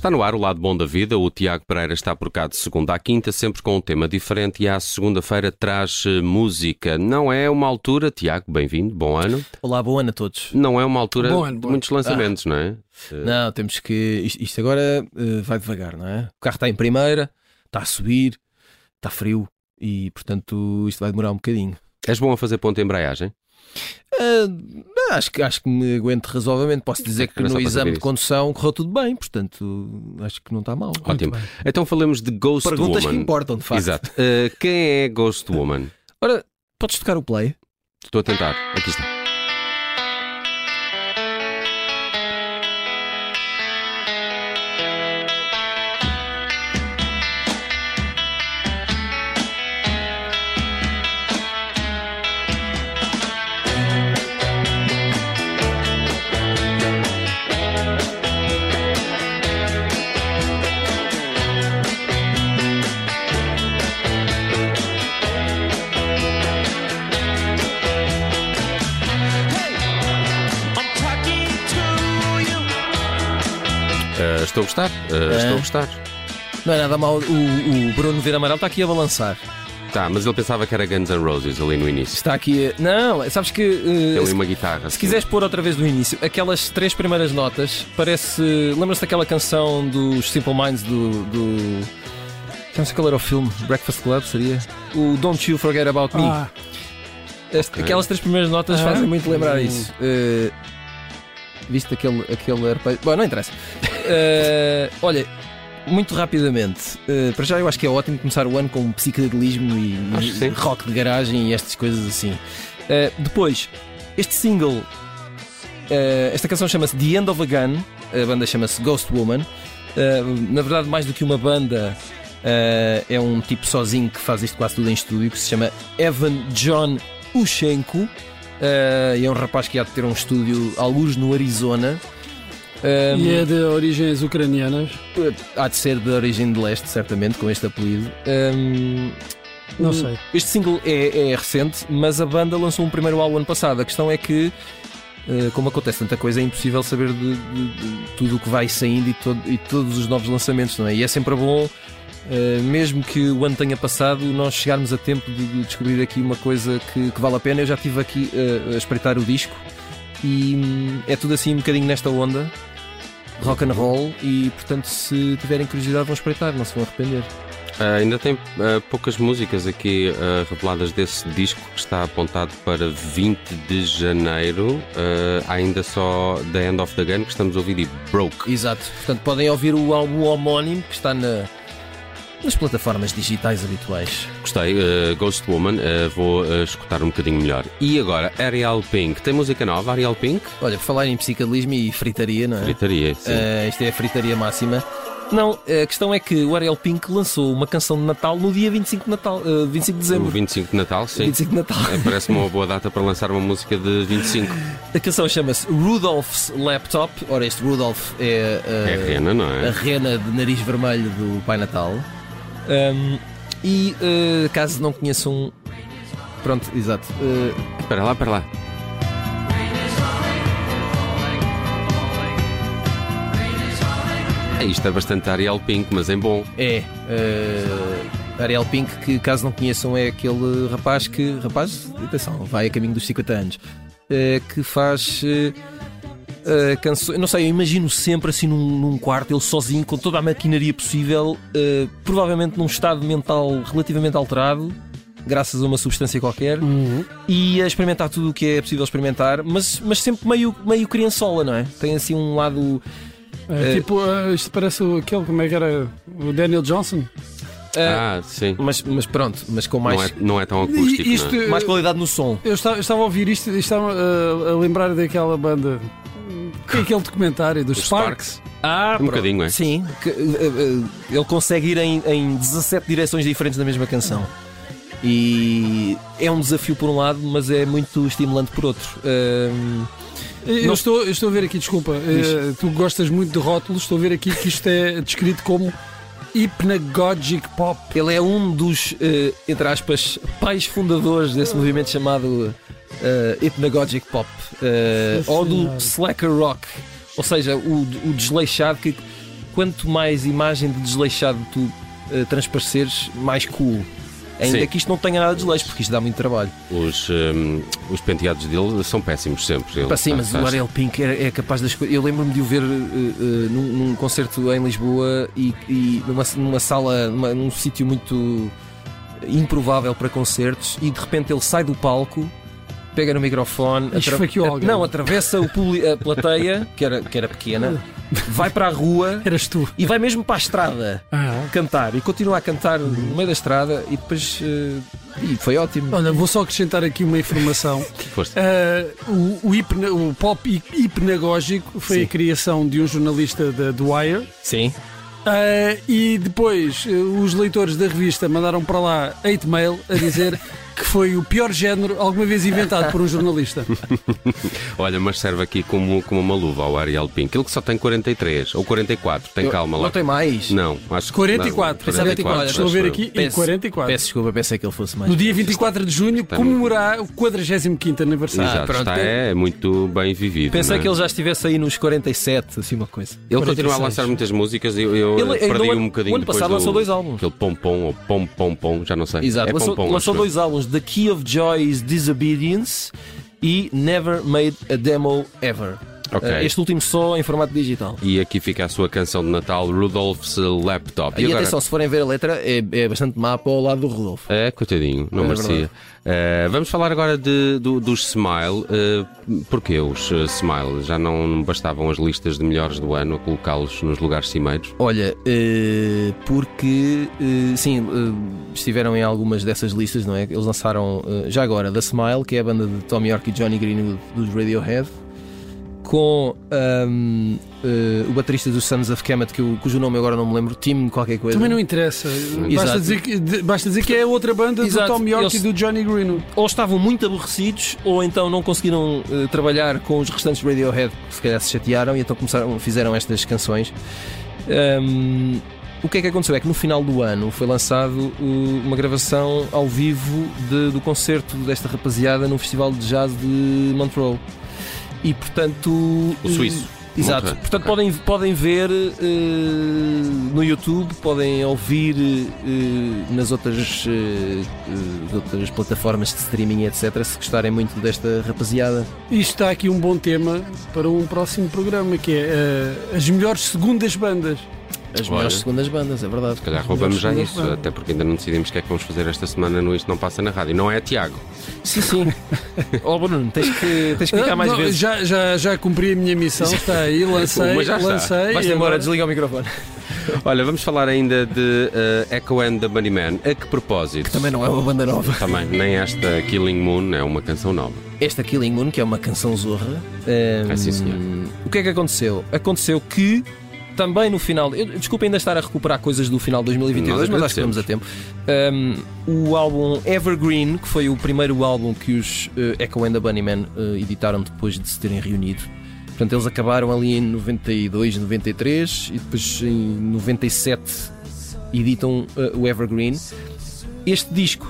Está no ar o lado bom da vida. O Tiago Pereira está por cá de segunda à quinta, sempre com um tema diferente. E à segunda-feira traz eh, música. Não é uma altura, Tiago, bem-vindo, bom ano. Olá, bom ano a todos. Não é uma altura Bom ano, de bom ano. muitos lançamentos, não é? Não, temos que. Isto, agora eh, vai devagar, não é? O carro está em primeira, está a subir, está frio e, portanto, isto vai demorar um bocadinho. És bom a fazer ponto de embreagem? Ah, acho, que, acho que me aguento razoavelmente. Posso dizer que no exame de condução correu tudo bem, portanto, acho que não está mal. Ótimo. Então falamos de Ghost Perguntas que Woman. importam, de facto. Exato. Eh, quem é Ghost Woman? Ora, podes tocar o play? Estou a tentar. Aqui está. Estou a gostar. Eh, Estou a gostar. Não é nada mal. O, o Bruno Vira Amaral está aqui a balançar. Tá, mas ele pensava que era Guns N' Roses ali no início. Está aqui a... Não, sabes que. eh, ali se- uma guitarra. Se assim. quiseres pôr outra vez do início, aquelas três primeiras notas, parece. Lembras-te daquela canção dos Simple Minds do. do... Já não sei qual era o filme, Breakfast Club seria? O Don't You Forget About Me. Ah, Este- ok. Aquelas três primeiras notas Ah. fazem muito lembrar isso. Eh, viste aquele, aquele arpejo? Bom, não interessa. Eh, olha, muito rapidamente, eh, para já eu acho que é ótimo começar o ano com psicodelismo e, e rock de garagem e estas coisas assim. Eh, depois, este single, esta canção chama-se The End of a Gun, a banda chama-se Ghost Woman. Na verdade, mais do que uma banda, é um tipo sozinho que faz isto quase tudo em estúdio, que se chama Evan John Ushenko. e é um rapaz que há de ter um estúdio, alguns no Arizona. Eh, e é de origens ucranianas. Há de ser de origem de leste, certamente, com este apelido. Um, Não sei. Este single é, é recente, mas a banda lançou um primeiro álbum ano passado. A questão é que, eh, como acontece tanta coisa, é impossível saber de, de- de tudo o que vai saindo e, todo- e todos os novos lançamentos, não é? E é sempre bom, eh, mesmo que o ano tenha passado, nós chegarmos a tempo de, de descobrir aqui uma coisa que, que vale a pena. Eu já estive aqui eh, a espreitar o disco e hum, é tudo assim um bocadinho nesta onda. Rock and roll e portanto se tiverem curiosidade vão espreitar, não se vão arrepender. Ah, ainda tem ah, poucas músicas aqui ah, reveladas desse disco que está apontado para 20 de janeiro. Ainda só The End of the Gun que estamos a ouvir e Broke. Exato. Portanto, podem ouvir o álbum homónimo que está na- nas plataformas digitais habituais. Gostei, ah, Ghost Woman, ah, vou ah, escutar um bocadinho melhor. E agora, Ariel Pink. Tem música nova, Ariel Pink? Olha, por falar em psicadelismo e fritaria, não é? Fritaria, sim. Isto é a fritaria máxima. Não, a questão é que o Ariel Pink lançou uma canção de Natal no dia 25 de, Natal, eh, 25 de o dezembro. 25 de Natal, sim. 25 de Natal. Ah, Parece-me uma boa data para lançar uma música de 25. A canção chama-se Rudolph's Laptop. Ora, este Rudolph é, É a rena, não a é? rena de nariz vermelho do Pai Natal. Um, e eh, caso não conheçam. Pronto, exato. Eh, Espera lá, espera lá. É, isto é bastante Ariel Pink, mas em bom. é. eh, Ariel Pink, que caso não conheçam, é aquele rapaz que. Rapaz, atenção, vai a caminho dos 50 anos. eh, que faz. eh, canções. Não sei, eu imagino sempre assim num, num quarto, ele sozinho, com toda a maquinaria possível, eh, provavelmente num estado mental relativamente alterado, graças a uma substância qualquer. Uhum. e a experimentar tudo o que é possível experimentar, mas, mas sempre meio, meio criançola, não é? Tem assim um lado. É, Eh, tipo, isto parece o- aquele, como é que era? O Daniel Johnson. ah, Ah, sim. mas, mas pronto, mas com mais, Não é, não é tão acústico, isto, não é? mais qualidade no som. eu, estava, eu estava a ouvir isto e estava a lembrar daquela banda. Que é aquele documentário dos Os Sparks. Ah, Um pronto. bocadinho, é? Sim, que, eh, eh, ele consegue ir em, em 17 direções diferentes na mesma canção. E é um desafio por um lado, mas é muito estimulante por outro. Ahm, Eu, Não- estou, eu estou a ver aqui, desculpa, eh, tu gostas muito de rótulos, estou a ver aqui que isto é descrito como Hypnagogic Pop. ele é um dos, eh, entre aspas, pais fundadores desse movimento chamado Hypnagogic Pop Nossa ou do. Slacker Rock, ou seja, o, o desleixado que quanto mais imagem de desleixado tu uh, transpareceres, mais cool. Ainda Sim. que isto não tenha nada de desleixo, porque isto dá muito trabalho. Os, hum, os penteados dele são péssimos sempre. Ele sim, faz- mas o Ariel Pink é, é capaz das coisas. Eu lembro-me de o ver uh, uh, num, num concerto em Lisboa e, e numa, numa sala, numa- num sítio muito improvável para concertos, e de repente ele sai do palco. Pega no microfone, não, atravessa o a plateia, que era, que era pequena, vai para a rua Eras tu. e vai mesmo para a estrada Ah. cantar e continua a cantar no meio da estrada e depois uh, e foi ótimo. Olha, vou só acrescentar aqui uma informação. Ah, o, o hipna- o pop hi- hipnagógico foi Sim. a criação de um jornalista da Wire. Sim. Ah, e depois eh, os leitores da revista mandaram para lá hate mail a dizer que foi o pior género alguma vez inventado por um jornalista. Olha, mas serve aqui como, como uma luva ao Ariel Pink. Ele que só tem 43 ou 44, tem Eu- calma lá. Não tem mais. Não, acho que 44, não, pensava que 44, estou a ver aqui, e 44. Peço desculpa, pensei que ele fosse mais. No dia 24 de junho, Está comemorar o 45 aniversário. Exato, pronto, está é- é muito bem vivido. Pensei é? que ele já estivesse aí nos 47, assim uma coisa. Ele continua a 46. lançar muitas músicas e eu, eu Ele- perdi um bocadinho o ano depois passado do, lançou dois álbuns. Aquele pompom ou pom pom pom, já não sei. Exato, é lançou, pompom, lançou acho eu. dois álbuns: The Key of Joy is Disobedience e Never Made a Demo Ever. Eh, Este último só em formato digital. E aqui fica a sua canção de Natal, Rudolph's Laptop. E, agora? atenção, se forem ver a letra, é, é bastante má para o lado do Rodolfo. É, coitadinho, não É merecia. Eh, vamos falar agora de, do- dos Smile. Uh, porquê os Smile? Já não bastavam as listas de melhores do ano a colocá-los nos lugares cimeiros? Olha, eh, porque sim, estiveram em algumas dessas listas, não é? Eles lançaram já agora The Smile, que é a banda de Tom York e Johnny Greenwood dos Radiohead, com ahm, eh, o baterista dos Sons of Kemet, que eu- cujo nome agora não me lembro, Tim qualquer coisa. Também não interessa. Basta dizer, que, de- basta dizer que é outra banda Exato. do Tom York Eles- e do Johnny Greenwood. ou estavam muito aborrecidos, ou então não conseguiram eh, trabalhar com os restantes Radiohead, que se calhar se chatearam e então começaram, fizeram estas canções. Ahm, o que é que aconteceu? É que no final do ano foi lançado uh, uma gravação ao vivo de- do concerto desta rapaziada no Festival de Jazz de Montreux. E portanto. O suíço. Exato. Portanto, ok. podem, podem ver eh, no YouTube, podem ouvir eh, nas outras, eh, outras plataformas de streaming, etc. Se gostarem muito desta rapaziada. Isto está aqui um bom tema para um próximo programa, que é as melhores segundas bandas. As Olha. melhores segundas bandas, é verdade. Se calhar roubamos já isso, bandas. até porque ainda não decidimos o que é que vamos fazer esta semana no Isto Não Passa na Rádio. Não é, Tiago? Sim, sim. Ó Bruno, tens que, tens que ficar Ah, mais não, vezes. Já, já, já cumpri a minha missão, está aí, lancei, Uma já está. lancei. Vais e embora, agora- desliga o microfone. Olha, vamos falar ainda de eh, Echo and the Bunnyman. A que propósito? Também não é uma banda nova. Também, nem esta Killing Moon é uma canção nova. Esta Killing Moon, que é uma canção zorra. ehm, É, sim, senhor. O que é que aconteceu? Aconteceu que também no final. Eu, desculpa ainda estar a recuperar coisas do final de 2022, Nós mas acho que estamos a tempo. Ehm, o álbum Evergreen, que foi o primeiro álbum que os eh, Echo and the Bunnymen eh, editaram depois de se terem reunido. Portanto, eles acabaram ali em 92, 93 e depois em 97 editam eh, o Evergreen. Este disco,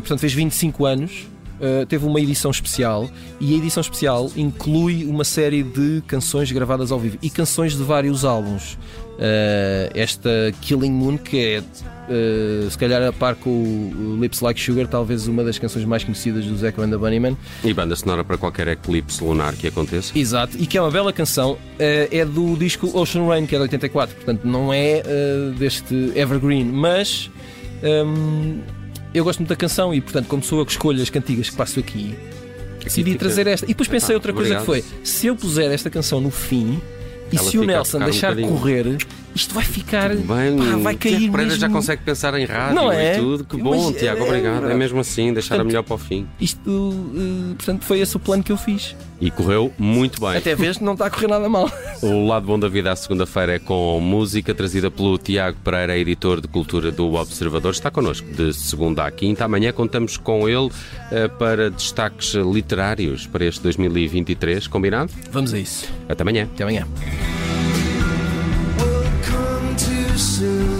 portanto, fez 25 anos. Uh, teve uma edição especial e a edição especial inclui uma série de canções gravadas ao vivo e canções de vários álbuns. Uh, esta Killing Moon, que é uh, se calhar a par com o Lips Like Sugar, talvez uma das canções mais conhecidas do Echo and the Bunnymen. E banda sonora para qualquer eclipse lunar que aconteça. Exato, e que é uma bela canção, uh, é do disco Ocean Rain, que é de 84, portanto não é deste Evergreen, mas um, eu gosto muito da canção e, portanto, como sou eu que escolho as cantigas que passo aqui, decidi fica- trazer esta. E depois pensei Ah, outra coisa obrigado. que foi: se eu puser esta canção no fim e Ela se o Nelson um deixar bocadinho. correr, isto vai ficar. Bem, pá, vai cair Tiago Pereira já mesmo. consegue pensar em rádio Não é? e tudo. Que bom, Mas, Tiago, é, obrigado. É, é mesmo assim, deixar a Portanto, melhor para o fim. Isto, uh, portanto, foi esse o plano que eu fiz. E correu muito bem. Até vez não está a correr nada mal. O lado bom da vida à segunda-feira é com música trazida pelo Tiago Pereira, editor de cultura do Observador. Está connosco de segunda à quinta. Amanhã contamos com ele eh, para destaques literários para este 2023. Combinado? Vamos a isso. Até amanhã. Até amanhã. soon.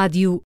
Rádio